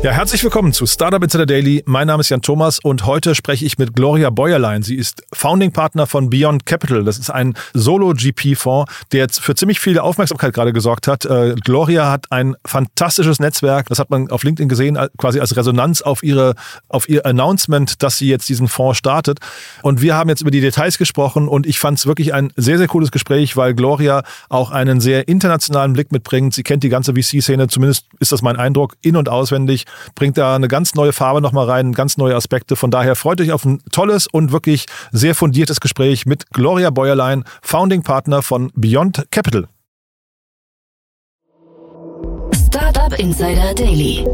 Ja, herzlich willkommen zu Startup Insider Daily. Mein Name ist Jan Thomas und heute spreche ich mit Gloria Bäuerlein. Sie ist Founding Partner von Beyond Capital. Das ist ein Solo-GP-Fonds, der jetzt für ziemlich viel Aufmerksamkeit gerade gesorgt hat. Äh, Gloria hat ein fantastisches Netzwerk. Das hat man auf LinkedIn gesehen, quasi als Resonanz auf ihre, auf ihr Announcement, dass sie jetzt diesen Fonds startet. Und wir haben jetzt über die Details gesprochen und ich fand es wirklich ein sehr, sehr cooles Gespräch, weil Gloria auch einen sehr internationalen Blick mitbringt. Sie kennt die ganze VC-Szene, zumindest ist das mein Eindruck, in- und auswendig bringt da eine ganz neue Farbe nochmal rein, ganz neue Aspekte. Von daher freut euch auf ein tolles und wirklich sehr fundiertes Gespräch mit Gloria Bäuerlein, Founding Partner von Beyond Capital. Startup Insider Daily.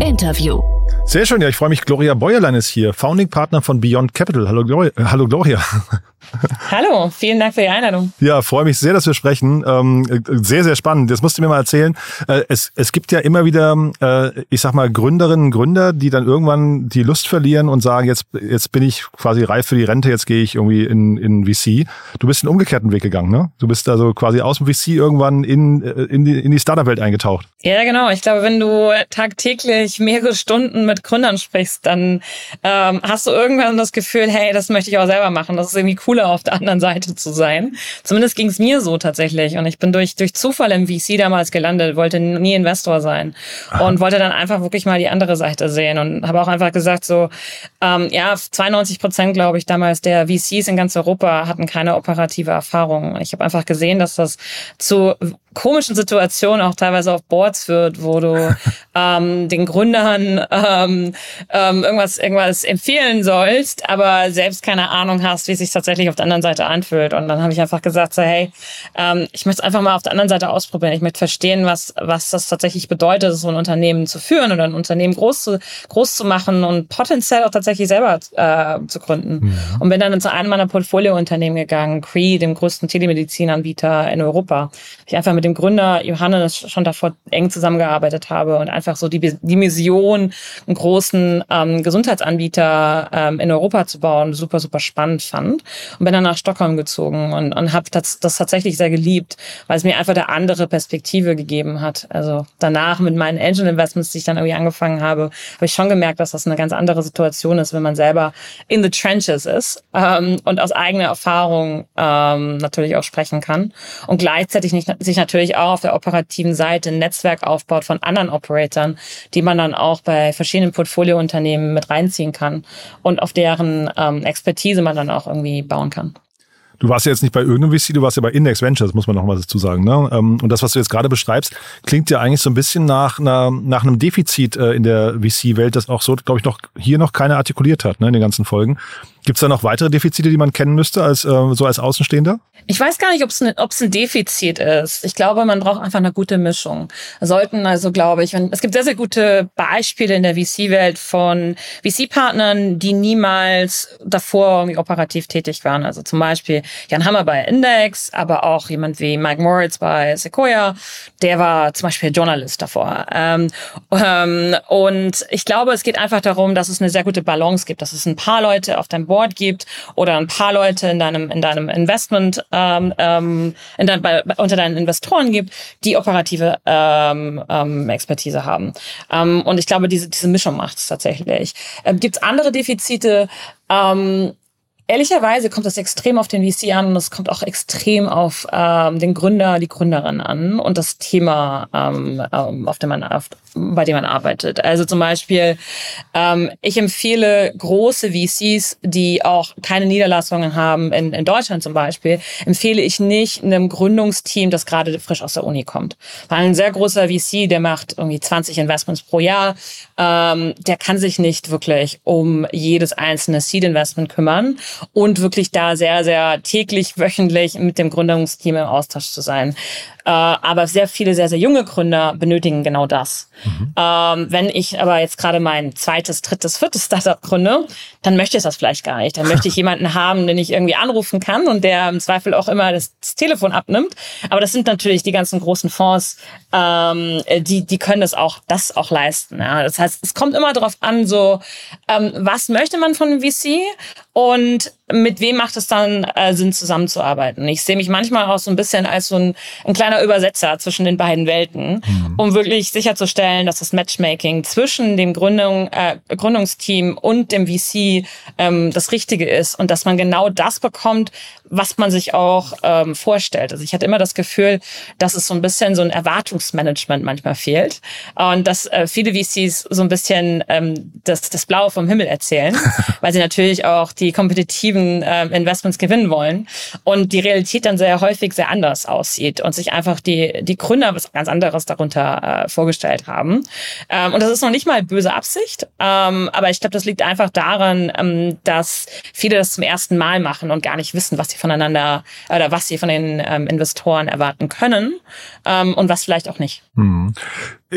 Interview. Sehr schön, ja, ich freue mich. Gloria Bäuerlein ist hier, Founding Partner von Beyond Capital. Hallo Gloria. Äh, hallo Gloria. Hallo, vielen Dank für die Einladung. Ja, freue mich sehr, dass wir sprechen. Ähm, sehr, sehr spannend. Das musst du mir mal erzählen. Äh, es, es gibt ja immer wieder, äh, ich sag mal, Gründerinnen und Gründer, die dann irgendwann die Lust verlieren und sagen, jetzt, jetzt bin ich quasi reif für die Rente, jetzt gehe ich irgendwie in, in VC. Du bist einen umgekehrten Weg gegangen, ne? Du bist also quasi aus dem VC irgendwann in, äh, in die, in die Startup-Welt eingetaucht. Ja, genau. Ich glaube, wenn du tagtäglich mehrere Stunden mit Gründern sprichst, dann ähm, hast du irgendwann das Gefühl, hey, das möchte ich auch selber machen. Das ist irgendwie cooler auf der anderen Seite zu sein. Zumindest ging es mir so tatsächlich. Und ich bin durch, durch Zufall im VC damals gelandet, wollte nie Investor sein Aha. und wollte dann einfach wirklich mal die andere Seite sehen und habe auch einfach gesagt, so, ähm, ja, 92 Prozent, glaube ich, damals der VCs in ganz Europa hatten keine operative Erfahrung. Ich habe einfach gesehen, dass das zu komischen Situationen auch teilweise auf Boards führt, wo du ähm, den Gründern ähm, ähm, irgendwas, irgendwas empfehlen sollst, aber selbst keine Ahnung hast, wie es sich tatsächlich auf der anderen Seite anfühlt. Und dann habe ich einfach gesagt, so, hey, ähm, ich möchte es einfach mal auf der anderen Seite ausprobieren. Ich möchte verstehen, was, was das tatsächlich bedeutet, so ein Unternehmen zu führen oder ein Unternehmen groß zu, groß zu machen und potenziell auch tatsächlich selber äh, zu gründen. Ja. Und bin dann zu einem meiner Portfoliounternehmen gegangen, Cree, dem größten Telemedizinanbieter in Europa. Ich einfach mit dem Gründer Johannes schon davor eng zusammengearbeitet habe und einfach so die, die Mission, einen großen ähm, Gesundheitsanbieter ähm, in Europa zu bauen, super, super spannend fand. Und bin dann nach Stockholm gezogen und, und habe das, das tatsächlich sehr geliebt, weil es mir einfach eine andere Perspektive gegeben hat. Also danach mit meinen Angel Investments, die ich dann irgendwie angefangen habe, habe ich schon gemerkt, dass das eine ganz andere Situation ist, wenn man selber in the trenches ist ähm, und aus eigener Erfahrung ähm, natürlich auch sprechen kann und gleichzeitig nicht, sich natürlich natürlich auch auf der operativen Seite ein Netzwerk aufbaut von anderen Operatoren, die man dann auch bei verschiedenen Portfoliounternehmen mit reinziehen kann und auf deren ähm, Expertise man dann auch irgendwie bauen kann. Du warst ja jetzt nicht bei irgendeinem VC, du warst ja bei Index Ventures, muss man noch mal dazu sagen. Ne? Ähm, und das, was du jetzt gerade beschreibst, klingt ja eigentlich so ein bisschen nach, einer, nach einem Defizit äh, in der VC-Welt, das auch so, glaube ich, noch hier noch keiner artikuliert hat ne, in den ganzen Folgen. Gibt es da noch weitere Defizite, die man kennen müsste, als äh, so als Außenstehender? Ich weiß gar nicht, ob es ne, ein Defizit ist. Ich glaube, man braucht einfach eine gute Mischung. sollten also, glaube ich, wenn, es gibt sehr, sehr gute Beispiele in der VC-Welt von VC-Partnern, die niemals davor irgendwie operativ tätig waren. Also zum Beispiel Jan Hammer bei Index, aber auch jemand wie Mike Moritz bei Sequoia. Der war zum Beispiel Journalist davor. Ähm, ähm, und ich glaube, es geht einfach darum, dass es eine sehr gute Balance gibt, dass es ein paar Leute auf deinem Board gibt oder ein paar Leute in deinem, in deinem Investment, ähm, ähm, in dein, bei, unter deinen Investoren gibt, die operative ähm, ähm, Expertise haben. Ähm, und ich glaube, diese, diese Mischung macht es tatsächlich. Ähm, gibt es andere Defizite? Ähm, Ehrlicherweise kommt das extrem auf den VC an und es kommt auch extrem auf ähm, den Gründer, die Gründerin an und das Thema, ähm, ähm auf dem man, auf, bei dem man arbeitet. Also zum Beispiel, ähm, ich empfehle große VCs, die auch keine Niederlassungen haben, in, in Deutschland zum Beispiel, empfehle ich nicht einem Gründungsteam, das gerade frisch aus der Uni kommt. Weil ein sehr großer VC, der macht irgendwie 20 Investments pro Jahr, ähm, der kann sich nicht wirklich um jedes einzelne Seed-Investment kümmern und wirklich da sehr, sehr täglich, wöchentlich mit dem Gründungsteam im Austausch zu sein. Äh, aber sehr viele, sehr, sehr junge Gründer benötigen genau das. Mhm. Ähm, wenn ich aber jetzt gerade mein zweites, drittes, viertes Startup gründe, dann möchte ich das vielleicht gar nicht. Dann möchte ich jemanden haben, den ich irgendwie anrufen kann und der im Zweifel auch immer das, das Telefon abnimmt. Aber das sind natürlich die ganzen großen Fonds, ähm, die, die können das auch, das auch leisten. Ja. Das heißt, es kommt immer darauf an, so, ähm, was möchte man von einem VC und mit wem macht es dann äh, Sinn, zusammenzuarbeiten? Ich sehe mich manchmal auch so ein bisschen als so ein, ein kleiner Übersetzer zwischen den beiden Welten, mhm. um wirklich sicherzustellen, sicherzustellen, dass das Matchmaking zwischen dem Gründung, äh, Gründungsteam und dem VC ähm, das Richtige ist und dass man genau das bekommt, was man sich auch ähm, vorstellt. Also ich hatte immer das Gefühl, dass es so ein bisschen so ein Erwartungsmanagement manchmal fehlt und dass äh, viele VCs so ein bisschen ähm, das, das Blaue vom Himmel erzählen, weil sie natürlich auch die kompetitiven äh, Investments gewinnen wollen und die Realität dann sehr häufig sehr anders aussieht und sich einfach die, die Gründer was ganz anderes darunter äh, vorgestellt haben. Ähm, und das ist noch nicht mal böse Absicht, ähm, aber ich glaube, das liegt einfach daran, ähm, dass viele das zum ersten Mal machen und gar nicht wissen, was sie voneinander oder was sie von den ähm, Investoren erwarten können ähm, und was vielleicht auch nicht. Hm.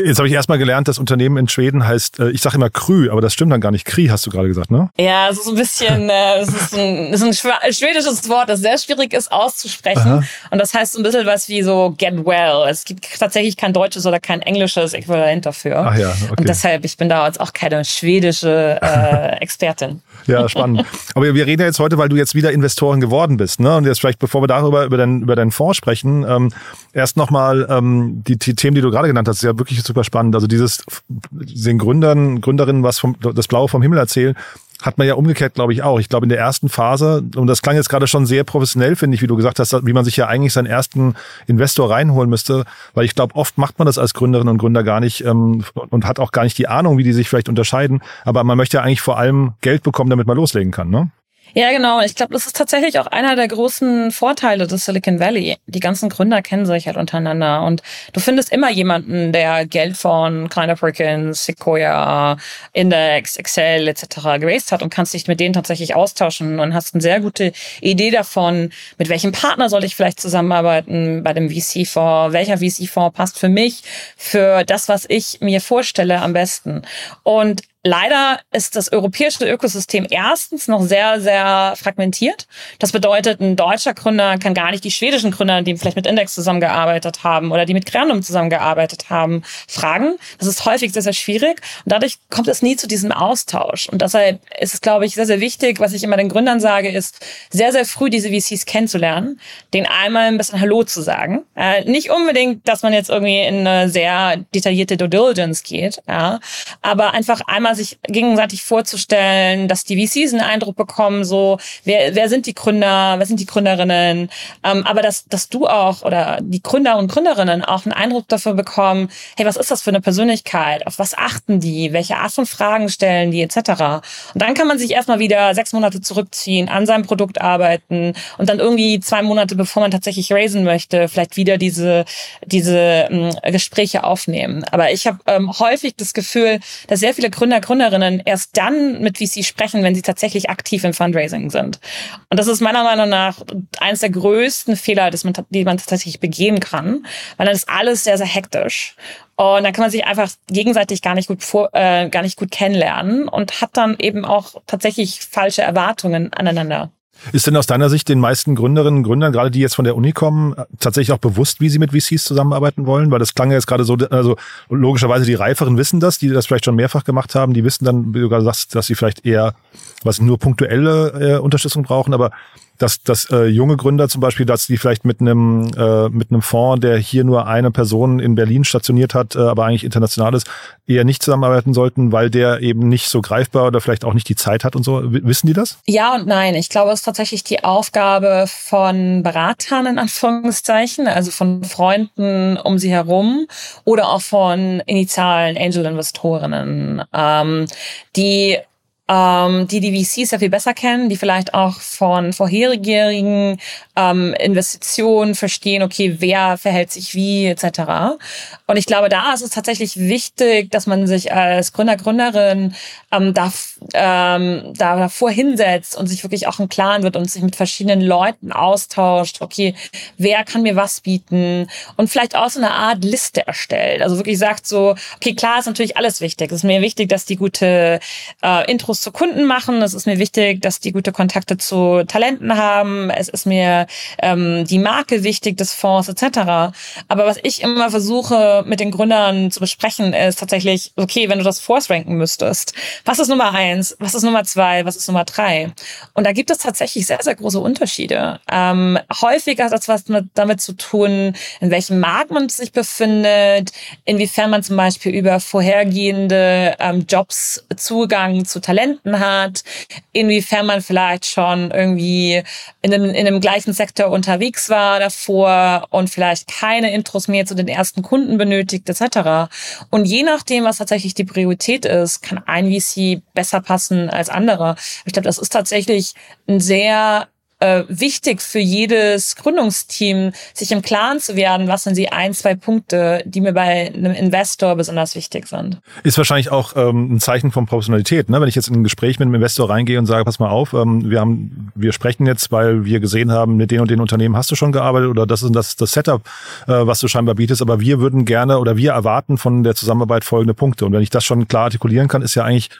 Jetzt habe ich erstmal gelernt, das Unternehmen in Schweden heißt, äh, ich sage immer Krü, aber das stimmt dann gar nicht. Kri hast du gerade gesagt, ne? Ja, es ist ein bisschen, äh, es ist ein, es ist ein schwedisches Wort, das sehr schwierig ist auszusprechen. Aha. Und das heißt so ein bisschen was wie so get well. Es gibt tatsächlich kein deutsches oder kein englisches Äquivalent dafür. Ach ja, okay. Und deshalb, ich bin da jetzt auch keine schwedische äh, Expertin. Ja, spannend. Aber wir reden ja jetzt heute, weil du jetzt wieder Investorin geworden bist. Ne? Und jetzt vielleicht, bevor wir darüber über, dein, über deinen Fonds sprechen, ähm, erst nochmal ähm, die, die Themen, die du gerade genannt hast, ist ja wirklich super spannend. Also dieses den Gründern, Gründerinnen was vom das Blaue vom Himmel erzählen, hat man ja umgekehrt, glaube ich, auch. Ich glaube, in der ersten Phase, und das klang jetzt gerade schon sehr professionell, finde ich, wie du gesagt hast, wie man sich ja eigentlich seinen ersten Investor reinholen müsste, weil ich glaube, oft macht man das als Gründerinnen und Gründer gar nicht ähm, und hat auch gar nicht die Ahnung, wie die sich vielleicht unterscheiden. Aber man möchte ja eigentlich vor allem Geld bekommen, damit man loslegen kann, ne? Ja, genau. Ich glaube, das ist tatsächlich auch einer der großen Vorteile des Silicon Valley. Die ganzen Gründer kennen sich halt untereinander und du findest immer jemanden, der Geld von Kleiner Perkins, Sequoia, Index, Excel etc. geraced hat und kannst dich mit denen tatsächlich austauschen und hast eine sehr gute Idee davon, mit welchem Partner soll ich vielleicht zusammenarbeiten bei dem VC-Fonds, welcher VC-Fonds passt für mich, für das, was ich mir vorstelle am besten. Und Leider ist das europäische Ökosystem erstens noch sehr, sehr fragmentiert. Das bedeutet, ein deutscher Gründer kann gar nicht die schwedischen Gründer, die vielleicht mit Index zusammengearbeitet haben oder die mit Grandum zusammengearbeitet haben, fragen. Das ist häufig sehr, sehr schwierig. Und dadurch kommt es nie zu diesem Austausch. Und deshalb ist es, glaube ich, sehr, sehr wichtig, was ich immer den Gründern sage, ist, sehr, sehr früh diese VCs kennenzulernen, denen einmal ein bisschen Hallo zu sagen. Äh, nicht unbedingt, dass man jetzt irgendwie in eine sehr detaillierte Due Diligence geht, ja, aber einfach einmal mal sich gegenseitig vorzustellen, dass die VCs einen Eindruck bekommen, so wer, wer sind die Gründer, wer sind die Gründerinnen, ähm, aber dass, dass du auch oder die Gründer und Gründerinnen auch einen Eindruck dafür bekommen, hey, was ist das für eine Persönlichkeit, auf was achten die, welche Art von Fragen stellen die etc. Und dann kann man sich erstmal wieder sechs Monate zurückziehen, an seinem Produkt arbeiten und dann irgendwie zwei Monate, bevor man tatsächlich raisen möchte, vielleicht wieder diese, diese ähm, Gespräche aufnehmen. Aber ich habe ähm, häufig das Gefühl, dass sehr viele Gründer Gründer, Gründerinnen erst dann mit VC sprechen, wenn sie tatsächlich aktiv im Fundraising sind. Und das ist meiner Meinung nach eines der größten Fehler, man, die man tatsächlich begehen kann, weil dann ist alles sehr, sehr hektisch. Und dann kann man sich einfach gegenseitig gar nicht gut vor, äh, gar nicht gut kennenlernen und hat dann eben auch tatsächlich falsche Erwartungen aneinander. Ist denn aus deiner Sicht den meisten Gründerinnen und Gründern, gerade die jetzt von der Uni kommen, tatsächlich auch bewusst, wie sie mit VCs zusammenarbeiten wollen? Weil das klang ja jetzt gerade so, also logischerweise die Reiferen wissen das, die das vielleicht schon mehrfach gemacht haben, die wissen dann, wie du gerade sagst, dass sie vielleicht eher was nur punktuelle äh, Unterstützung brauchen, aber dass, dass äh, junge Gründer zum Beispiel, dass die vielleicht mit einem äh, mit einem Fonds, der hier nur eine Person in Berlin stationiert hat, äh, aber eigentlich international ist, eher nicht zusammenarbeiten sollten, weil der eben nicht so greifbar oder vielleicht auch nicht die Zeit hat und so. Wissen die das? Ja und nein. Ich glaube, es ist tatsächlich die Aufgabe von Beratern in Anführungszeichen, also von Freunden um sie herum oder auch von initialen Angel-Investorinnen, ähm, die ähm, die die VCs sehr viel besser kennen, die vielleicht auch von vorherigen ähm, Investitionen verstehen, okay, wer verhält sich wie etc. Und ich glaube, da ist es tatsächlich wichtig, dass man sich als Gründer, Gründerin ähm, da, ähm, da davor hinsetzt und sich wirklich auch im Klaren wird und sich mit verschiedenen Leuten austauscht, okay, wer kann mir was bieten und vielleicht auch so eine Art Liste erstellt. Also wirklich sagt so, okay, klar ist natürlich alles wichtig. Es ist mir wichtig, dass die gute äh, Intros Infos zu Kunden machen. Es ist mir wichtig, dass die gute Kontakte zu Talenten haben. Es ist mir ähm, die Marke wichtig des Fonds etc. Aber was ich immer versuche mit den Gründern zu besprechen, ist tatsächlich, okay, wenn du das Force ranken müsstest, was ist Nummer eins? was ist Nummer zwei, was ist Nummer drei? Und da gibt es tatsächlich sehr, sehr große Unterschiede. Ähm, häufig hat das was mit, damit zu tun, in welchem Markt man sich befindet, inwiefern man zum Beispiel über vorhergehende ähm, Jobs Zugang zu Talenten hat, inwiefern man vielleicht schon irgendwie in einem, in einem gleichen Sektor unterwegs war davor und vielleicht keine Intros mehr zu den ersten Kunden benötigt, etc. Und je nachdem, was tatsächlich die Priorität ist, kann ein VC besser passen als andere. Ich glaube, das ist tatsächlich ein sehr äh, wichtig für jedes Gründungsteam, sich im Klaren zu werden, was sind die ein, zwei Punkte, die mir bei einem Investor besonders wichtig sind. Ist wahrscheinlich auch ähm, ein Zeichen von Professionalität, ne? Wenn ich jetzt in ein Gespräch mit einem Investor reingehe und sage, pass mal auf, ähm, wir haben, wir sprechen jetzt, weil wir gesehen haben, mit den und den Unternehmen hast du schon gearbeitet oder das ist das, das Setup, äh, was du scheinbar bietest, aber wir würden gerne oder wir erwarten von der Zusammenarbeit folgende Punkte. Und wenn ich das schon klar artikulieren kann, ist ja eigentlich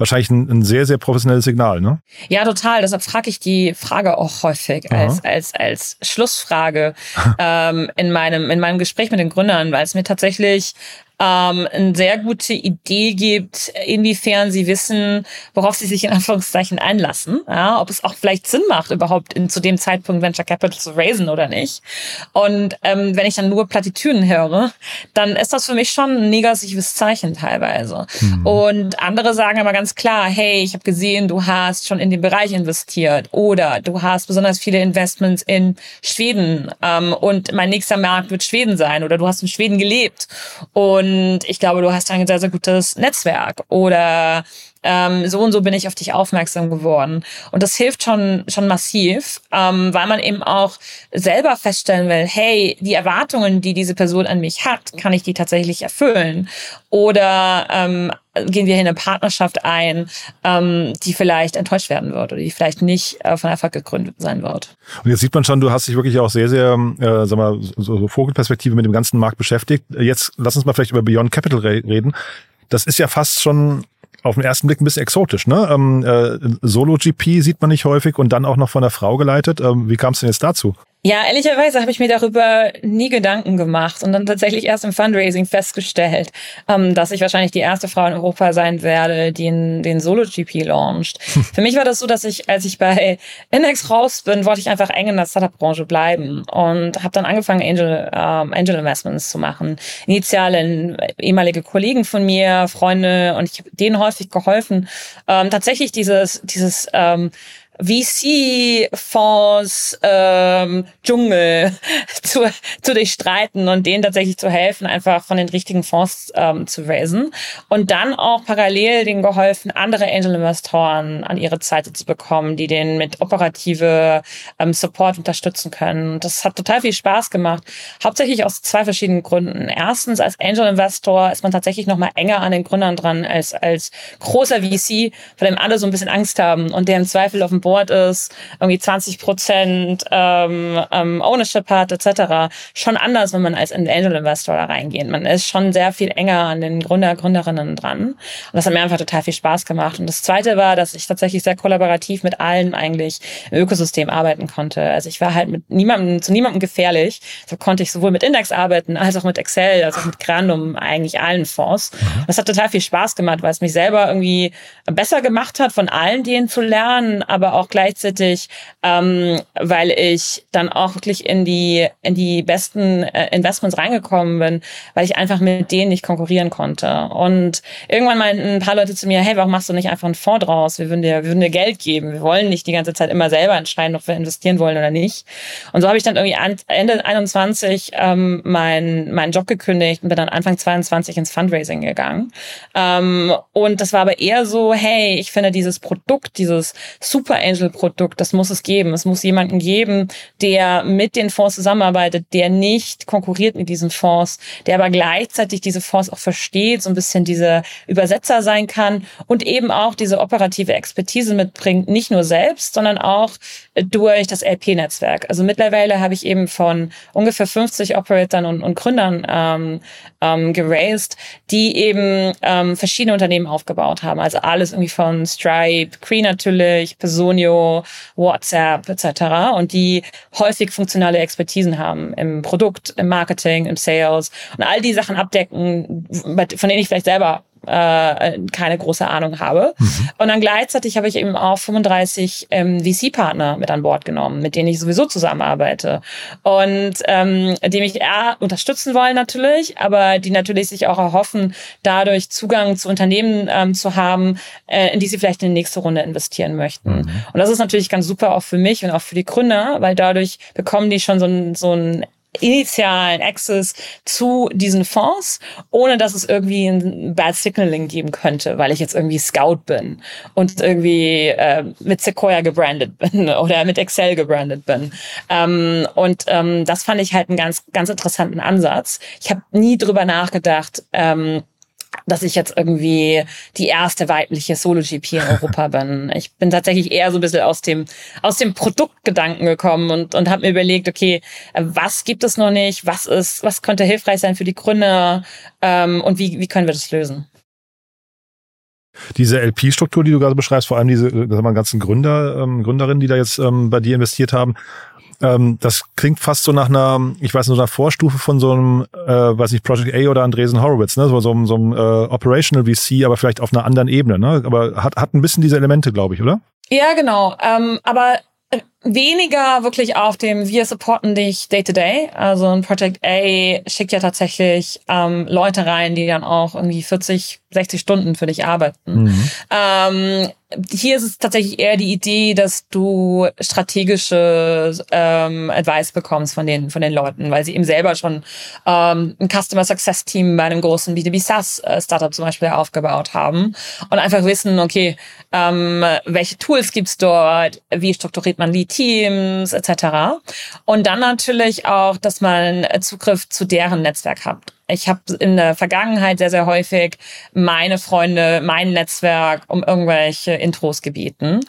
wahrscheinlich ein, ein sehr, sehr professionelles Signal, ne? Ja, total. Deshalb frage ich die Frage auch häufig als, als, als Schlussfrage ähm, in, meinem, in meinem Gespräch mit den Gründern, weil es mir tatsächlich ähm, eine sehr gute Idee gibt, inwiefern sie wissen, worauf sie sich in Anführungszeichen einlassen. Ja, ob es auch vielleicht Sinn macht, überhaupt in, zu dem Zeitpunkt Venture Capital zu raisen oder nicht. Und ähm, wenn ich dann nur Plattitüden höre, dann ist das für mich schon ein negatives Zeichen teilweise. Mhm. Und andere sagen aber ganz klar, hey, ich habe gesehen, du hast schon in den Bereich investiert oder du hast besonders viele Investments in Schweden ähm, und mein nächster Markt wird Schweden sein oder du hast in Schweden gelebt und und ich glaube, du hast ein sehr, sehr gutes Netzwerk oder ähm, so und so bin ich auf dich aufmerksam geworden. Und das hilft schon, schon massiv, ähm, weil man eben auch selber feststellen will, hey, die Erwartungen, die diese Person an mich hat, kann ich die tatsächlich erfüllen? Oder ähm, gehen wir hier in eine Partnerschaft ein, ähm, die vielleicht enttäuscht werden wird oder die vielleicht nicht äh, von Erfolg gegründet sein wird. Und jetzt sieht man schon, du hast dich wirklich auch sehr, sehr, äh, sag mal, so, so Vogelperspektive mit dem ganzen Markt beschäftigt. Jetzt lass uns mal vielleicht über Beyond Capital reden. Das ist ja fast schon auf den ersten Blick ein bisschen exotisch, ne? Ähm, äh, Solo-GP sieht man nicht häufig und dann auch noch von der Frau geleitet. Ähm, wie kam es denn jetzt dazu? Ja, ehrlicherweise habe ich mir darüber nie Gedanken gemacht und dann tatsächlich erst im Fundraising festgestellt, ähm, dass ich wahrscheinlich die erste Frau in Europa sein werde, die in, den Solo-GP launcht. Für mich war das so, dass ich, als ich bei Index raus bin, wollte ich einfach eng in der Startup-Branche bleiben und habe dann angefangen, Angel, ähm, Angel Investments zu machen. Initial in ehemalige Kollegen von mir, Freunde und ich habe denen häufig geholfen, ähm, tatsächlich dieses, dieses ähm, VC-Fonds ähm, Dschungel zu, zu durchstreiten und denen tatsächlich zu helfen, einfach von den richtigen Fonds ähm, zu raisen. Und dann auch parallel denen geholfen, andere Angel-Investoren an ihre Seite zu bekommen, die den mit operative ähm, Support unterstützen können. Das hat total viel Spaß gemacht. Hauptsächlich aus zwei verschiedenen Gründen. Erstens, als Angel-Investor ist man tatsächlich noch mal enger an den Gründern dran als als großer VC, vor dem alle so ein bisschen Angst haben und der im Zweifel auf dem Boden Board ist, irgendwie 20 Prozent ähm, ähm, Ownership hat, etc. Schon anders, wenn man als Angel Investor da reingeht. Man ist schon sehr viel enger an den Gründer, Gründerinnen dran. Und das hat mir einfach total viel Spaß gemacht. Und das Zweite war, dass ich tatsächlich sehr kollaborativ mit allen eigentlich im Ökosystem arbeiten konnte. Also ich war halt mit niemandem, zu niemandem gefährlich. So konnte ich sowohl mit Index arbeiten, als auch mit Excel, als auch mit Grandum, eigentlich allen Fonds. Mhm. Das hat total viel Spaß gemacht, weil es mich selber irgendwie besser gemacht hat, von allen denen zu lernen, aber auch auch gleichzeitig, ähm, weil ich dann auch wirklich in die, in die besten äh, Investments reingekommen bin, weil ich einfach mit denen nicht konkurrieren konnte. Und irgendwann meinten ein paar Leute zu mir, hey, warum machst du nicht einfach einen Fonds draus? Wir würden dir, wir würden dir Geld geben. Wir wollen nicht die ganze Zeit immer selber entscheiden, ob wir investieren wollen oder nicht. Und so habe ich dann irgendwie Ende 21 ähm, meinen meinen Job gekündigt und bin dann Anfang 22 ins Fundraising gegangen. Ähm, und das war aber eher so, hey, ich finde dieses Produkt, dieses Super Angel-Produkt, das muss es geben. Es muss jemanden geben, der mit den Fonds zusammenarbeitet, der nicht konkurriert mit diesen Fonds, der aber gleichzeitig diese Fonds auch versteht, so ein bisschen diese Übersetzer sein kann und eben auch diese operative Expertise mitbringt, nicht nur selbst, sondern auch durch das LP-Netzwerk. Also mittlerweile habe ich eben von ungefähr 50 Operatoren und, und Gründern ähm, ähm, geraced, die eben ähm, verschiedene Unternehmen aufgebaut haben. Also alles irgendwie von Stripe, Cree natürlich, Personio, WhatsApp etc. Und die häufig funktionale Expertisen haben im Produkt, im Marketing, im Sales und all die Sachen abdecken, von denen ich vielleicht selber äh, keine große Ahnung habe. Mhm. Und dann gleichzeitig habe ich eben auch 35 ähm, VC-Partner mit an Bord genommen, mit denen ich sowieso zusammenarbeite und ähm, die mich eher unterstützen wollen natürlich, aber die natürlich sich auch erhoffen, dadurch Zugang zu Unternehmen ähm, zu haben, äh, in die sie vielleicht in die nächste Runde investieren möchten. Mhm. Und das ist natürlich ganz super auch für mich und auch für die Gründer, weil dadurch bekommen die schon so ein, so ein initialen Access zu diesen Fonds, ohne dass es irgendwie ein Bad Signaling geben könnte, weil ich jetzt irgendwie Scout bin und irgendwie äh, mit Sequoia gebrandet bin oder mit Excel gebrandet bin. Ähm, und ähm, das fand ich halt einen ganz, ganz interessanten Ansatz. Ich habe nie drüber nachgedacht, ähm, dass ich jetzt irgendwie die erste weibliche Solo-GP in Europa bin. Ich bin tatsächlich eher so ein bisschen aus dem, aus dem Produktgedanken gekommen und, und habe mir überlegt, okay, was gibt es noch nicht, was ist, was könnte hilfreich sein für die Gründer ähm, und wie, wie können wir das lösen? Diese LP-Struktur, die du gerade beschreibst, vor allem diese wir, ganzen Gründer, ähm, Gründerinnen, die da jetzt ähm, bei dir investiert haben, ähm, das klingt fast so nach einer, ich weiß nicht, so einer Vorstufe von so einem, äh, weiß nicht, Project A oder Andresen Horowitz, ne? So, so, so einem äh, Operational VC, aber vielleicht auf einer anderen Ebene, ne? Aber hat, hat ein bisschen diese Elemente, glaube ich, oder? Ja, genau. Ähm, aber weniger wirklich auf dem wir supporten dich day to day. Also ein Project A schickt ja tatsächlich ähm, Leute rein, die dann auch irgendwie 40, 60 Stunden für dich arbeiten. Mhm. Ähm, hier ist es tatsächlich eher die Idee, dass du strategische ähm, Advice bekommst von den von den Leuten, weil sie eben selber schon ähm, ein Customer Success Team bei einem großen B2B SaaS äh, Startup zum Beispiel aufgebaut haben und einfach wissen, okay, ähm, welche Tools gibt's dort, wie strukturiert man die Teams etc. Und dann natürlich auch, dass man Zugriff zu deren Netzwerk hat. Ich habe in der Vergangenheit sehr, sehr häufig meine Freunde, mein Netzwerk um irgendwelche Intros gebeten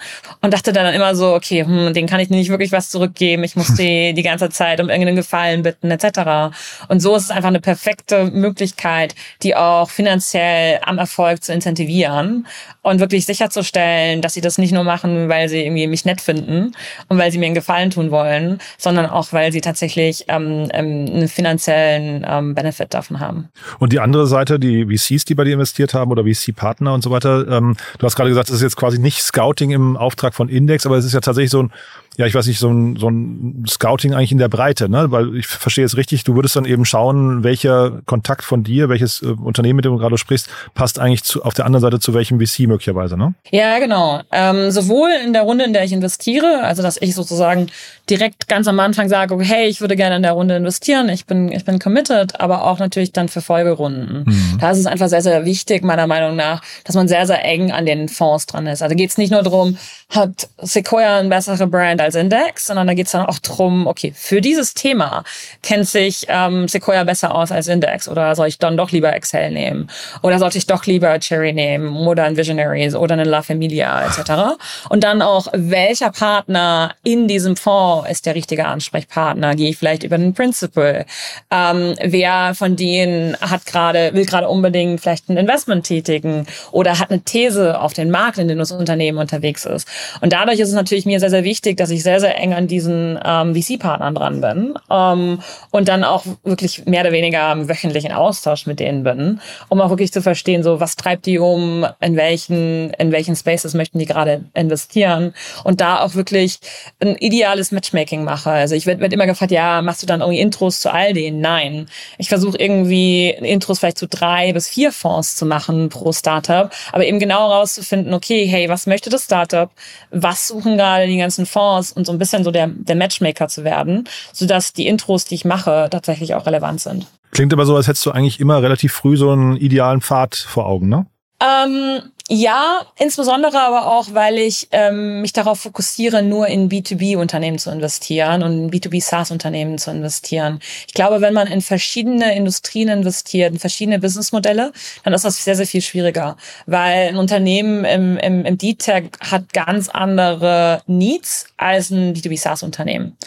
und dachte dann immer so, okay, hm, den kann ich nicht wirklich was zurückgeben. Ich muss die die ganze Zeit um irgendeinen Gefallen bitten etc. Und so ist es einfach eine perfekte Möglichkeit, die auch finanziell am Erfolg zu incentivieren und wirklich sicherzustellen, dass sie das nicht nur machen, weil sie irgendwie mich nett finden und weil sie mir einen Gefallen tun wollen, sondern auch, weil sie tatsächlich ähm, ähm einen finanziellen ähm, Benefit davon haben. Und die andere Seite, die VCs, die bei dir investiert haben oder VC-Partner und so weiter, ähm, du hast gerade gesagt, das ist jetzt quasi nicht Scouting im Auftrag von Index, aber es ist ja tatsächlich so ein ja, ich weiß nicht, so ein, so ein Scouting eigentlich in der Breite, ne? Weil ich verstehe jetzt richtig, du würdest dann eben schauen, welcher Kontakt von dir, welches äh, Unternehmen, mit dem du gerade sprichst, passt eigentlich zu, auf der anderen Seite zu welchem VC möglicherweise, ne? Ja, genau. Ähm, sowohl in der Runde, in der ich investiere, also dass ich sozusagen direkt ganz am Anfang sage, okay, hey, ich würde gerne in der Runde investieren, ich bin, ich bin committed, aber auch natürlich dann für Folgerunden. Mhm. Da ist es einfach sehr, sehr wichtig, meiner Meinung nach, dass man sehr, sehr eng an den Fonds dran ist. Also geht es nicht nur darum, hat Sequoia eine bessere Brand als Index, sondern da geht es dann auch drum, okay, für dieses Thema kennt sich ähm, Sequoia besser aus als Index oder soll ich dann doch lieber Excel nehmen oder sollte ich doch lieber Cherry nehmen oder ein Visionaries oder eine La Familia etc. Und dann auch, welcher Partner in diesem Fonds ist der richtige Ansprechpartner? Gehe ich vielleicht über den Principal? Ähm, wer von denen hat gerade, will gerade unbedingt vielleicht ein Investment tätigen oder hat eine These auf den Markt, in dem das Unternehmen unterwegs ist? Und dadurch ist es natürlich mir sehr, sehr wichtig, dass ich sehr, sehr eng an diesen ähm, VC-Partnern dran bin ähm, und dann auch wirklich mehr oder weniger im wöchentlichen Austausch mit denen bin, um auch wirklich zu verstehen, so was treibt die um, in welchen, in welchen Spaces möchten die gerade investieren und da auch wirklich ein ideales Matchmaking mache. Also ich werde werd immer gefragt, ja, machst du dann irgendwie Intros zu all denen? Nein. Ich versuche irgendwie Intros vielleicht zu drei bis vier Fonds zu machen pro Startup, aber eben genau rauszufinden, okay, hey, was möchte das Startup? was suchen gerade die ganzen Fonds und so ein bisschen so der, der Matchmaker zu werden, sodass die Intros, die ich mache, tatsächlich auch relevant sind. Klingt aber so, als hättest du eigentlich immer relativ früh so einen idealen Pfad vor Augen, ne? Ähm, ja, insbesondere aber auch, weil ich ähm, mich darauf fokussiere, nur in B2B-Unternehmen zu investieren und in B2B-SaaS-Unternehmen zu investieren. Ich glaube, wenn man in verschiedene Industrien investiert, in verschiedene Businessmodelle, dann ist das sehr, sehr viel schwieriger, weil ein Unternehmen im, im, im D-Tech hat ganz andere Needs als ein B2B-SaaS-Unternehmen.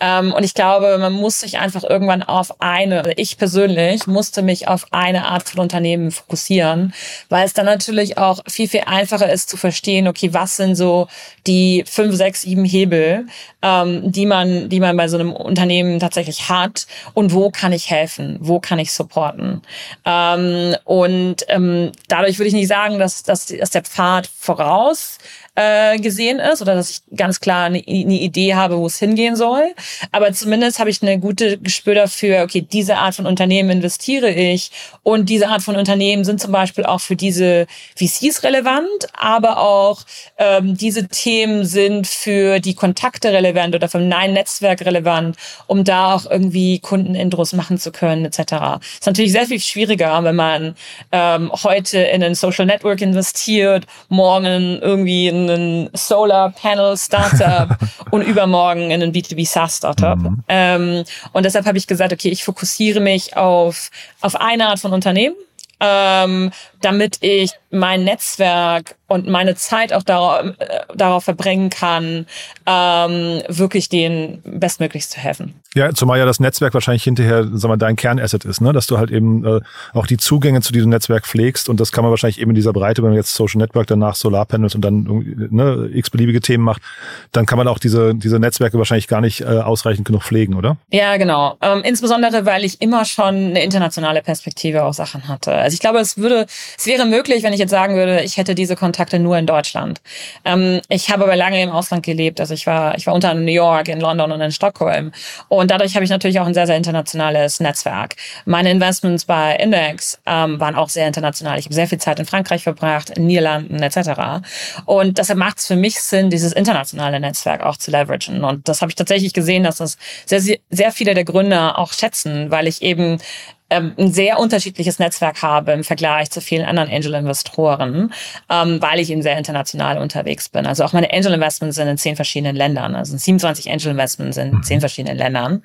Ähm, und ich glaube, man muss sich einfach irgendwann auf eine, also ich persönlich musste mich auf eine Art von Unternehmen fokussieren, weil es dann natürlich auch viel, viel einfacher ist zu verstehen, okay, was sind so die fünf, sechs, sieben Hebel, ähm, die man, die man bei so einem Unternehmen tatsächlich hat und wo kann ich helfen, wo kann ich supporten. Ähm, und ähm, dadurch würde ich nicht sagen, dass, dass, dass der Pfad voraus äh, gesehen ist oder dass ich ganz klar eine, eine Idee habe, wo es hingehen soll. Aber zumindest habe ich eine gute Gespür dafür, okay, diese Art von Unternehmen investiere ich und diese Art von Unternehmen sind zum Beispiel auch für diese VCs relevant, aber auch ähm, diese Themen sind für die Kontakte relevant oder für mein Netzwerk relevant, um da auch irgendwie Kundenintros machen zu können etc. Ist natürlich sehr viel schwieriger, wenn man ähm, heute in ein Social Network investiert, morgen irgendwie in ein Solar Panel Startup und übermorgen in ein B2B SaaS Startup. Mhm. Ähm, und deshalb habe ich gesagt, okay, ich fokussiere mich auf, auf eine Art von Unternehmen, ähm, damit ich mein Netzwerk und meine Zeit auch darauf, äh, darauf verbringen kann, ähm, wirklich denen bestmöglichst zu helfen. Ja, zumal ja das Netzwerk wahrscheinlich hinterher, sag mal, dein Kernasset ist, ne? dass du halt eben äh, auch die Zugänge zu diesem Netzwerk pflegst und das kann man wahrscheinlich eben in dieser Breite, wenn man jetzt Social Network danach Solarpanels und dann ne, x-beliebige Themen macht, dann kann man auch diese, diese Netzwerke wahrscheinlich gar nicht äh, ausreichend genug pflegen, oder? Ja, genau. Ähm, insbesondere, weil ich immer schon eine internationale Perspektive auf Sachen hatte. Also ich glaube, es würde, es wäre möglich, wenn ich jetzt sagen würde, ich hätte diese Kontakte nur in Deutschland. Ähm, ich habe aber lange im Ausland gelebt. Also ich war, ich war unter in New York, in London und in Stockholm. Und dadurch habe ich natürlich auch ein sehr, sehr internationales Netzwerk. Meine Investments bei Index ähm, waren auch sehr international. Ich habe sehr viel Zeit in Frankreich verbracht, in Niederlanden etc. Und deshalb macht es für mich Sinn, dieses internationale Netzwerk auch zu leveragen. Und das habe ich tatsächlich gesehen, dass das sehr, sehr viele der Gründer auch schätzen, weil ich eben ähm, ein sehr unterschiedliches Netzwerk habe im Vergleich zu vielen anderen Angel-Investoren, ähm, weil ich eben sehr international unterwegs bin. Also auch meine Angel-Investments sind in zehn verschiedenen Ländern. Also 27 Angel-Investments in zehn verschiedenen Ländern.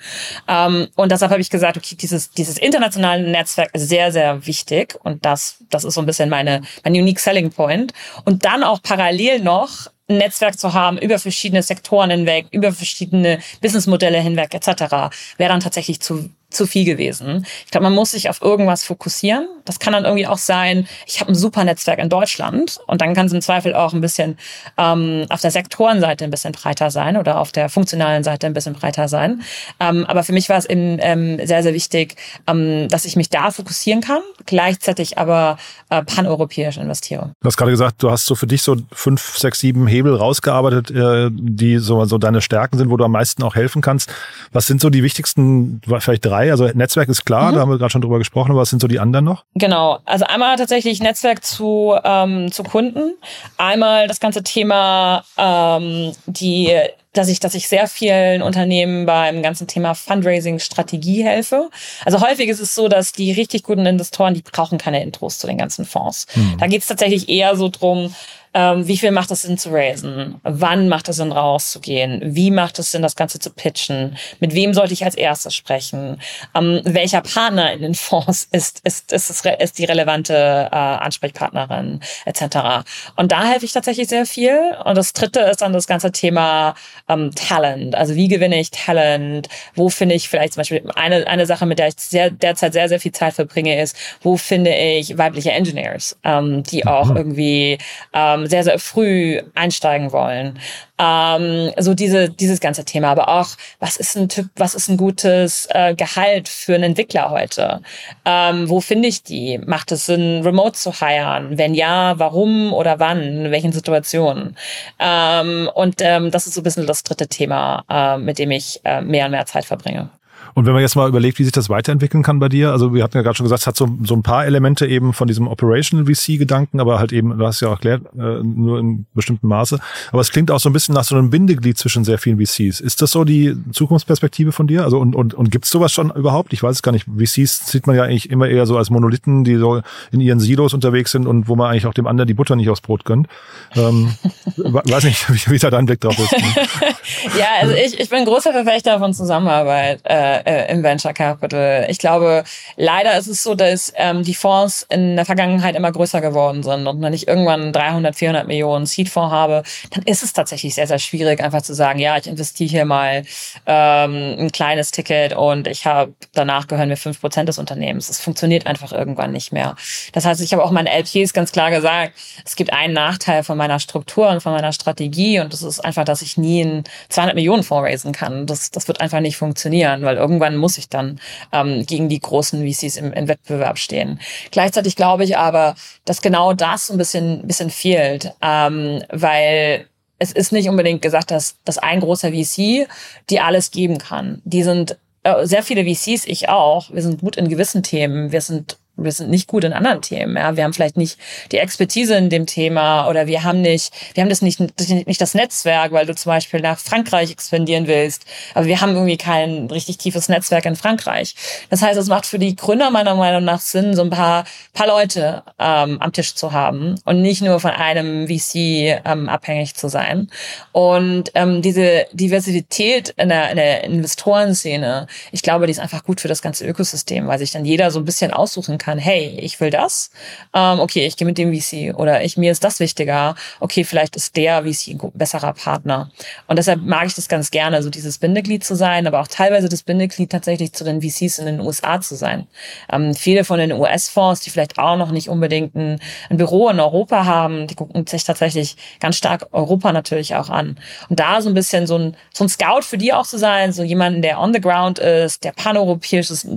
Ähm, und deshalb habe ich gesagt, okay, dieses, dieses internationale Netzwerk ist sehr, sehr wichtig. Und das, das ist so ein bisschen meine, mein unique selling point. Und dann auch parallel noch ein Netzwerk zu haben über verschiedene Sektoren hinweg, über verschiedene Businessmodelle hinweg etc., wäre dann tatsächlich zu zu viel gewesen. Ich glaube, man muss sich auf irgendwas fokussieren. Das kann dann irgendwie auch sein, ich habe ein super Netzwerk in Deutschland und dann kann es im Zweifel auch ein bisschen ähm, auf der Sektorenseite ein bisschen breiter sein oder auf der funktionalen Seite ein bisschen breiter sein. Ähm, aber für mich war es eben ähm, sehr, sehr wichtig, ähm, dass ich mich da fokussieren kann, gleichzeitig aber äh, paneuropäisch investiere. Du hast gerade gesagt, du hast so für dich so fünf, sechs, sieben Hebel rausgearbeitet, äh, die so, so deine Stärken sind, wo du am meisten auch helfen kannst. Was sind so die wichtigsten, vielleicht drei drei. Also Netzwerk ist klar, mhm. da haben wir gerade schon drüber gesprochen, aber was sind so die anderen noch? Genau, also einmal tatsächlich Netzwerk zu, ähm, zu Kunden, einmal das ganze Thema, ähm, die dass ich, dass ich sehr vielen Unternehmen beim ganzen Thema Fundraising-Strategie helfe. Also häufig ist es so, dass die richtig guten Investoren, die brauchen keine Intros zu den ganzen Fonds. Mhm. Da geht es tatsächlich eher so drum, ähm, wie viel macht es Sinn zu raisen? Wann macht es Sinn rauszugehen? Wie macht es Sinn, das Ganze zu pitchen? Mit wem sollte ich als erstes sprechen? Ähm, welcher Partner in den Fonds ist, ist, ist, ist, ist die relevante äh, Ansprechpartnerin etc. Und da helfe ich tatsächlich sehr viel. Und das dritte ist dann das ganze Thema ähm, Talent. Also wie gewinne ich Talent? Wo finde ich vielleicht zum Beispiel eine, eine Sache, mit der ich sehr, derzeit sehr, sehr viel Zeit verbringe, ist, wo finde ich weibliche Engineers, ähm, die auch mhm. irgendwie ähm, ähm, sehr, sehr früh einsteigen wollen. Ähm, so diese, dieses ganze Thema. Aber auch, was ist ein Typ, was ist ein gutes äh, Gehalt für einen Entwickler heute? Ähm, wo finde ich die? Macht es Sinn, remote zu hiren? Wenn ja, warum oder wann? In welchen Situationen? Ähm, und ähm, das ist so ein bisschen das dritte Thema, äh, mit dem ich äh, mehr und mehr Zeit verbringe. Und wenn man jetzt mal überlegt, wie sich das weiterentwickeln kann bei dir, also wir hatten ja gerade schon gesagt, es hat so, so ein paar Elemente eben von diesem Operational VC-Gedanken, aber halt eben, du hast ja auch erklärt, äh, nur in bestimmten Maße. Aber es klingt auch so ein bisschen nach so einem Bindeglied zwischen sehr vielen VCs. Ist das so die Zukunftsperspektive von dir? Also und, und, und gibt es sowas schon überhaupt? Ich weiß es gar nicht. VCs sieht man ja eigentlich immer eher so als Monolithen, die so in ihren Silos unterwegs sind und wo man eigentlich auch dem anderen die Butter nicht aufs Brot gönnt. Ähm, weiß nicht, wie, wie da dein Blick drauf ist. ja, also ich, ich bin großer Verfechter von Zusammenarbeit. Äh, äh, im Venture Capital. Ich glaube, leider ist es so, dass ähm, die Fonds in der Vergangenheit immer größer geworden sind und wenn ich irgendwann 300, 400 Millionen Seed-Fonds habe, dann ist es tatsächlich sehr, sehr schwierig, einfach zu sagen, ja, ich investiere hier mal ähm, ein kleines Ticket und ich habe danach gehören mir fünf Prozent des Unternehmens. Es funktioniert einfach irgendwann nicht mehr. Das heißt, ich habe auch meinen LPs ganz klar gesagt, es gibt einen Nachteil von meiner Struktur und von meiner Strategie und das ist einfach, dass ich nie einen 200 Millionen Fonds raisen kann. Das, das wird einfach nicht funktionieren, weil irgendwann muss ich dann ähm, gegen die großen VCs im, im Wettbewerb stehen. Gleichzeitig glaube ich aber, dass genau das ein bisschen, bisschen fehlt, ähm, weil es ist nicht unbedingt gesagt, dass, dass ein großer VC die alles geben kann. Die sind äh, sehr viele VCs, ich auch. Wir sind gut in gewissen Themen. Wir sind wir sind nicht gut in anderen Themen. Ja. Wir haben vielleicht nicht die Expertise in dem Thema oder wir haben nicht, wir haben das nicht, nicht das Netzwerk, weil du zum Beispiel nach Frankreich expandieren willst. Aber wir haben irgendwie kein richtig tiefes Netzwerk in Frankreich. Das heißt, es macht für die Gründer meiner Meinung nach Sinn, so ein paar, paar Leute ähm, am Tisch zu haben und nicht nur von einem VC ähm, abhängig zu sein. Und ähm, diese Diversität in der, in der Investorenszene, ich glaube, die ist einfach gut für das ganze Ökosystem, weil sich dann jeder so ein bisschen aussuchen kann, kann, hey, ich will das, ähm, okay, ich gehe mit dem VC oder ich mir ist das wichtiger, okay, vielleicht ist der VC ein besserer Partner. Und deshalb mag ich das ganz gerne, so dieses Bindeglied zu sein, aber auch teilweise das Bindeglied tatsächlich zu den VCs in den USA zu sein. Ähm, viele von den US-Fonds, die vielleicht auch noch nicht unbedingt ein, ein Büro in Europa haben, die gucken sich tatsächlich ganz stark Europa natürlich auch an. Und da so ein bisschen so ein, so ein Scout für die auch zu sein, so jemanden, der on the ground ist, der paneuropäisches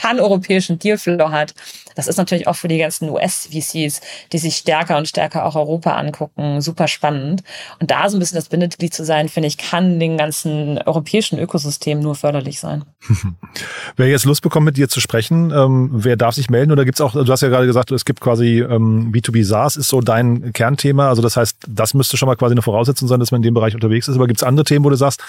paneuropäischen Dealflow hat. Das ist natürlich auch für die ganzen US-VCs, die sich stärker und stärker auch Europa angucken, super spannend. Und da so ein bisschen das Bindeglied zu sein, finde ich, kann den ganzen europäischen Ökosystem nur förderlich sein. wer jetzt Lust bekommt, mit dir zu sprechen, ähm, wer darf sich melden? Oder gibt es auch, du hast ja gerade gesagt, es gibt quasi ähm, B2B SaaS ist so dein Kernthema. Also das heißt, das müsste schon mal quasi eine Voraussetzung sein, dass man in dem Bereich unterwegs ist. Aber gibt es andere Themen, wo du sagst,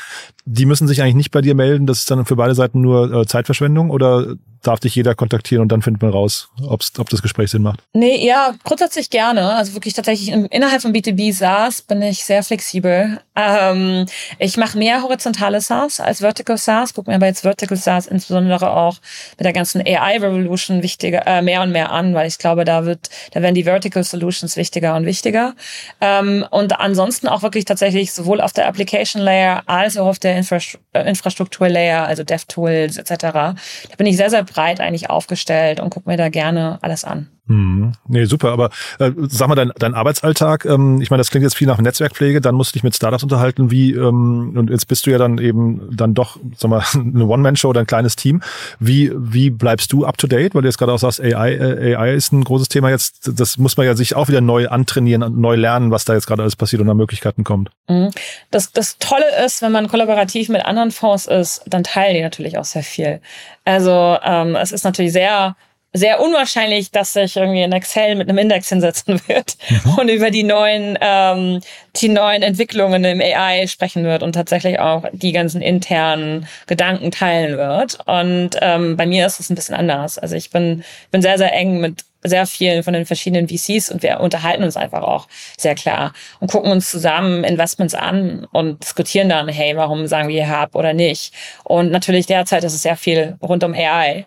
die müssen sich eigentlich nicht bei dir melden, das ist dann für beide Seiten nur äh, Zeitverschwendung? Oder darf dich jeder kontaktieren und dann findet man raus, ob's, ob das Gespräch Sinn macht? Nee, ja, grundsätzlich gerne. Also wirklich tatsächlich innerhalb von B2B SaaS bin ich sehr flexibel. Ähm, ich mache mehr horizontale SaaS als Vertical SaaS. Guck mir aber jetzt Vertical SaaS insbesondere auch mit der ganzen AI Revolution äh, mehr und mehr an, weil ich glaube, da wird, da werden die Vertical Solutions wichtiger und wichtiger. Ähm, und ansonsten auch wirklich tatsächlich sowohl auf der Application Layer als auch auf der Infra Infrastruktur Layer, also DevTools etc. Da bin ich sehr, sehr breit eigentlich aufgestellt und gucke mir da gerne alles an. Hm. Nee, super. Aber äh, sag mal, dein, dein Arbeitsalltag, ähm, ich meine, das klingt jetzt viel nach Netzwerkpflege, dann musst du dich mit Startups unterhalten, wie, ähm, und jetzt bist du ja dann eben dann doch, sag mal, eine One-Man-Show oder ein kleines Team. Wie, wie bleibst du up to date? Weil du jetzt gerade auch sagst, AI, äh, AI ist ein großes Thema jetzt. Das muss man ja sich auch wieder neu antrainieren, neu lernen, was da jetzt gerade alles passiert und an Möglichkeiten kommt. Mhm. Das, das Tolle ist, wenn man kollaborativ mit anderen Fonds ist, dann teilen die natürlich auch sehr viel. Also ähm, es ist natürlich sehr sehr unwahrscheinlich, dass sich irgendwie in Excel mit einem Index hinsetzen wird mhm. und über die neuen, ähm, die neuen Entwicklungen im AI sprechen wird und tatsächlich auch die ganzen internen Gedanken teilen wird. Und ähm, bei mir ist es ein bisschen anders. Also ich bin, bin sehr, sehr eng mit sehr vielen von den verschiedenen VCs und wir unterhalten uns einfach auch sehr klar und gucken uns zusammen Investments an und diskutieren dann, hey, warum sagen wir Hub oder nicht? Und natürlich derzeit ist es sehr viel rund um AI.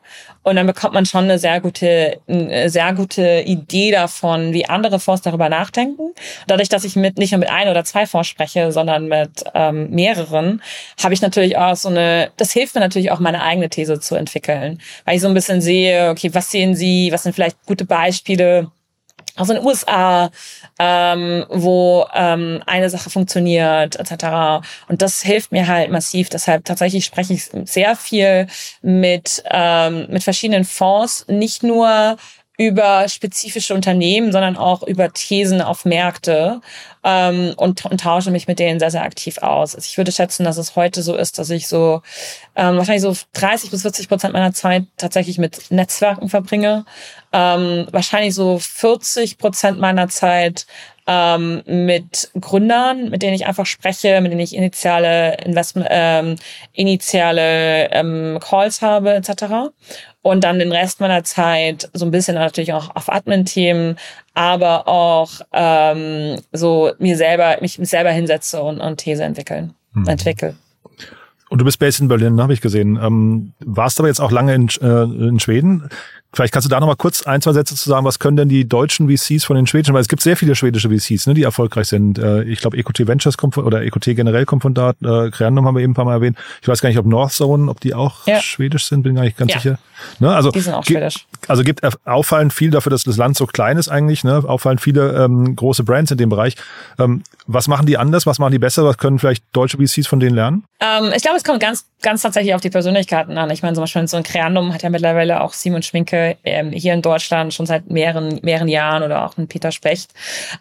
Und dann bekommt man schon eine sehr gute, eine sehr gute Idee davon, wie andere Fonds darüber nachdenken. Dadurch, dass ich mit nicht nur mit ein oder zwei Fonds spreche, sondern mit ähm, mehreren, habe ich natürlich auch so eine, das hilft mir natürlich auch, meine eigene These zu entwickeln. Weil ich so ein bisschen sehe, okay, was sehen Sie, was sind vielleicht gute Beispiele aus den USA, ähm, wo ähm, eine Sache funktioniert, etc. Und das hilft mir halt massiv. Deshalb tatsächlich spreche ich sehr viel mit, ähm, mit verschiedenen Fonds, nicht nur über spezifische Unternehmen, sondern auch über Thesen auf Märkte ähm, und, und tausche mich mit denen sehr, sehr aktiv aus. Also ich würde schätzen, dass es heute so ist, dass ich so ähm, wahrscheinlich so 30 bis 40 Prozent meiner Zeit tatsächlich mit Netzwerken verbringe. Ähm, wahrscheinlich so 40 Prozent meiner Zeit ähm, mit Gründern, mit denen ich einfach spreche, mit denen ich initiale Investment, ähm, initiale ähm, Calls habe etc und dann den Rest meiner Zeit so ein bisschen natürlich auch auf Admin-Themen, aber auch ähm, so mir selber, mich selber hinsetze und, und These entwickeln, mhm. entwickle. Und du bist based in Berlin, habe ich gesehen. Ähm, warst aber jetzt auch lange in, äh, in Schweden. Vielleicht kannst du da noch mal kurz ein, zwei Sätze zu sagen, was können denn die deutschen VCs von den schwedischen, weil es gibt sehr viele schwedische VCs, ne, die erfolgreich sind. Äh, ich glaube, EQT Ventures kommt von, oder EQT generell kommt von da, äh, Creandum haben wir eben ein paar Mal erwähnt. Ich weiß gar nicht, ob Northzone, ob die auch ja. schwedisch sind, bin gar nicht ganz ja. sicher. Ne, also, die sind auch schwedisch. Also gibt auffallend viel dafür, dass das Land so klein ist eigentlich, ne, auffallend viele ähm, große Brands in dem Bereich. Ähm, was machen die anders? Was machen die besser? Was können vielleicht deutsche VCs von denen lernen? Ähm, ich glaube, es kommt ganz, ganz tatsächlich auf die Persönlichkeiten an. Ich meine, zum Beispiel so ein Creandum hat ja mittlerweile auch Simon Schminke ähm, hier in Deutschland schon seit mehreren, mehreren Jahren oder auch ein Peter Specht.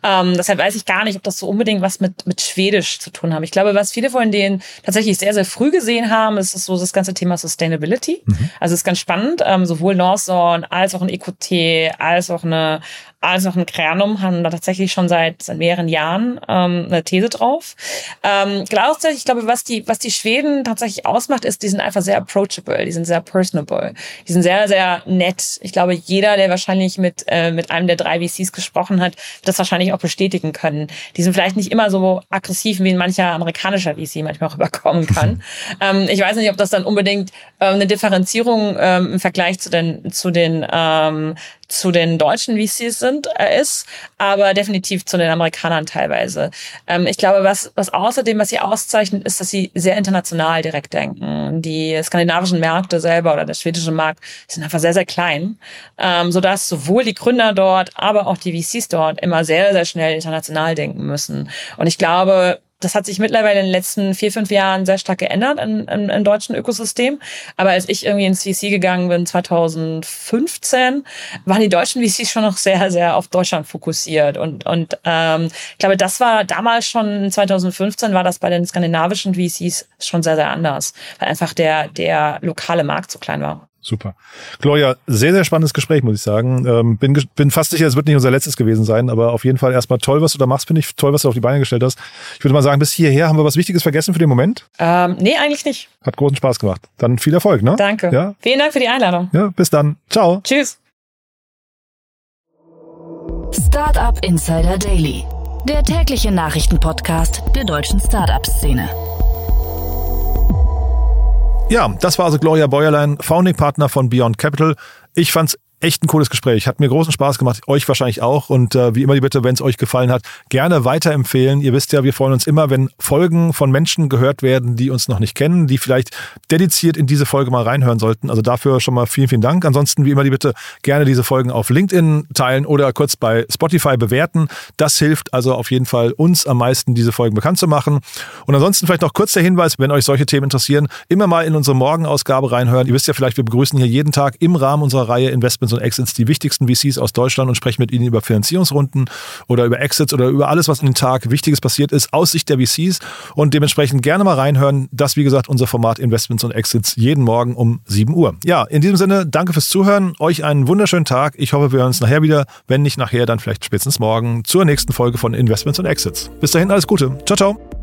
Ähm, deshalb weiß ich gar nicht, ob das so unbedingt was mit, mit Schwedisch zu tun hat. Ich glaube, was viele von denen tatsächlich sehr, sehr früh gesehen haben, ist so das ganze Thema Sustainability. Mhm. Also es ist ganz spannend. Ähm, sowohl Northzone als auch ein EQT, als auch eine als auch ein Kernum haben da tatsächlich schon seit, seit mehreren Jahren ähm, eine These drauf. Ähm, gleichzeitig, ich glaube, was die, was die Schweden tatsächlich ausmacht, ist, die sind einfach sehr approachable, die sind sehr personable, die sind sehr, sehr nett. Ich glaube, jeder, der wahrscheinlich mit, äh, mit einem der drei VCs gesprochen hat, wird das wahrscheinlich auch bestätigen können. Die sind vielleicht nicht immer so aggressiv, wie ein mancher amerikanischer VC manchmal rüberkommen kann. ähm, ich weiß nicht, ob das dann unbedingt ähm, eine Differenzierung ähm, im Vergleich zu den, zu den ähm, zu den deutschen VCs sind, äh, ist, aber definitiv zu den Amerikanern teilweise. Ähm, ich glaube, was, was außerdem, was sie auszeichnet, ist, dass sie sehr international direkt denken. Die skandinavischen Märkte selber oder der schwedische Markt sind einfach sehr, sehr klein, ähm, sodass sowohl die Gründer dort, aber auch die VCs dort immer sehr, sehr schnell international denken müssen. Und ich glaube, das hat sich mittlerweile in den letzten vier, fünf Jahren sehr stark geändert im, im, im deutschen Ökosystem. Aber als ich irgendwie ins VC gegangen bin, 2015, waren die deutschen VCs schon noch sehr, sehr auf Deutschland fokussiert. Und, und ähm, ich glaube, das war damals schon 2015 war das bei den skandinavischen VCs schon sehr, sehr anders, weil einfach der, der lokale Markt so klein war. Super. Gloria, sehr, sehr spannendes Gespräch, muss ich sagen. Ähm, bin, bin fast sicher, es wird nicht unser letztes gewesen sein, aber auf jeden Fall erstmal toll, was du da machst, finde ich. Toll, was du auf die Beine gestellt hast. Ich würde mal sagen, bis hierher haben wir was Wichtiges vergessen für den Moment? Ähm, nee, eigentlich nicht. Hat großen Spaß gemacht. Dann viel Erfolg, ne? Danke. Ja? Vielen Dank für die Einladung. Ja, bis dann. Ciao. Tschüss. Startup Insider Daily, der tägliche Nachrichtenpodcast der deutschen Startup-Szene. Ja, das war also Gloria Bäuerlein, Founding Partner von Beyond Capital. Ich fand's echt ein cooles Gespräch. Hat mir großen Spaß gemacht, euch wahrscheinlich auch. Und äh, wie immer die Bitte, wenn es euch gefallen hat, gerne weiterempfehlen. Ihr wisst ja, wir freuen uns immer, wenn Folgen von Menschen gehört werden, die uns noch nicht kennen, die vielleicht dediziert in diese Folge mal reinhören sollten. Also dafür schon mal vielen, vielen Dank. Ansonsten, wie immer die Bitte, gerne diese Folgen auf LinkedIn teilen oder kurz bei Spotify bewerten. Das hilft also auf jeden Fall uns am meisten, diese Folgen bekannt zu machen. Und ansonsten vielleicht noch kurz der Hinweis, wenn euch solche Themen interessieren, immer mal in unsere Morgenausgabe reinhören. Ihr wisst ja vielleicht, wir begrüßen hier jeden Tag im Rahmen unserer Reihe Investment Investments und Exits die wichtigsten VCs aus Deutschland und sprechen mit ihnen über Finanzierungsrunden oder über Exits oder über alles, was in den Tag Wichtiges passiert ist, aus Sicht der VCs und dementsprechend gerne mal reinhören. Das, wie gesagt, unser Format Investments und Exits jeden Morgen um 7 Uhr. Ja, in diesem Sinne, danke fürs Zuhören. Euch einen wunderschönen Tag. Ich hoffe, wir hören uns nachher wieder. Wenn nicht nachher, dann vielleicht spätestens morgen zur nächsten Folge von Investments und Exits. Bis dahin, alles Gute. Ciao, ciao.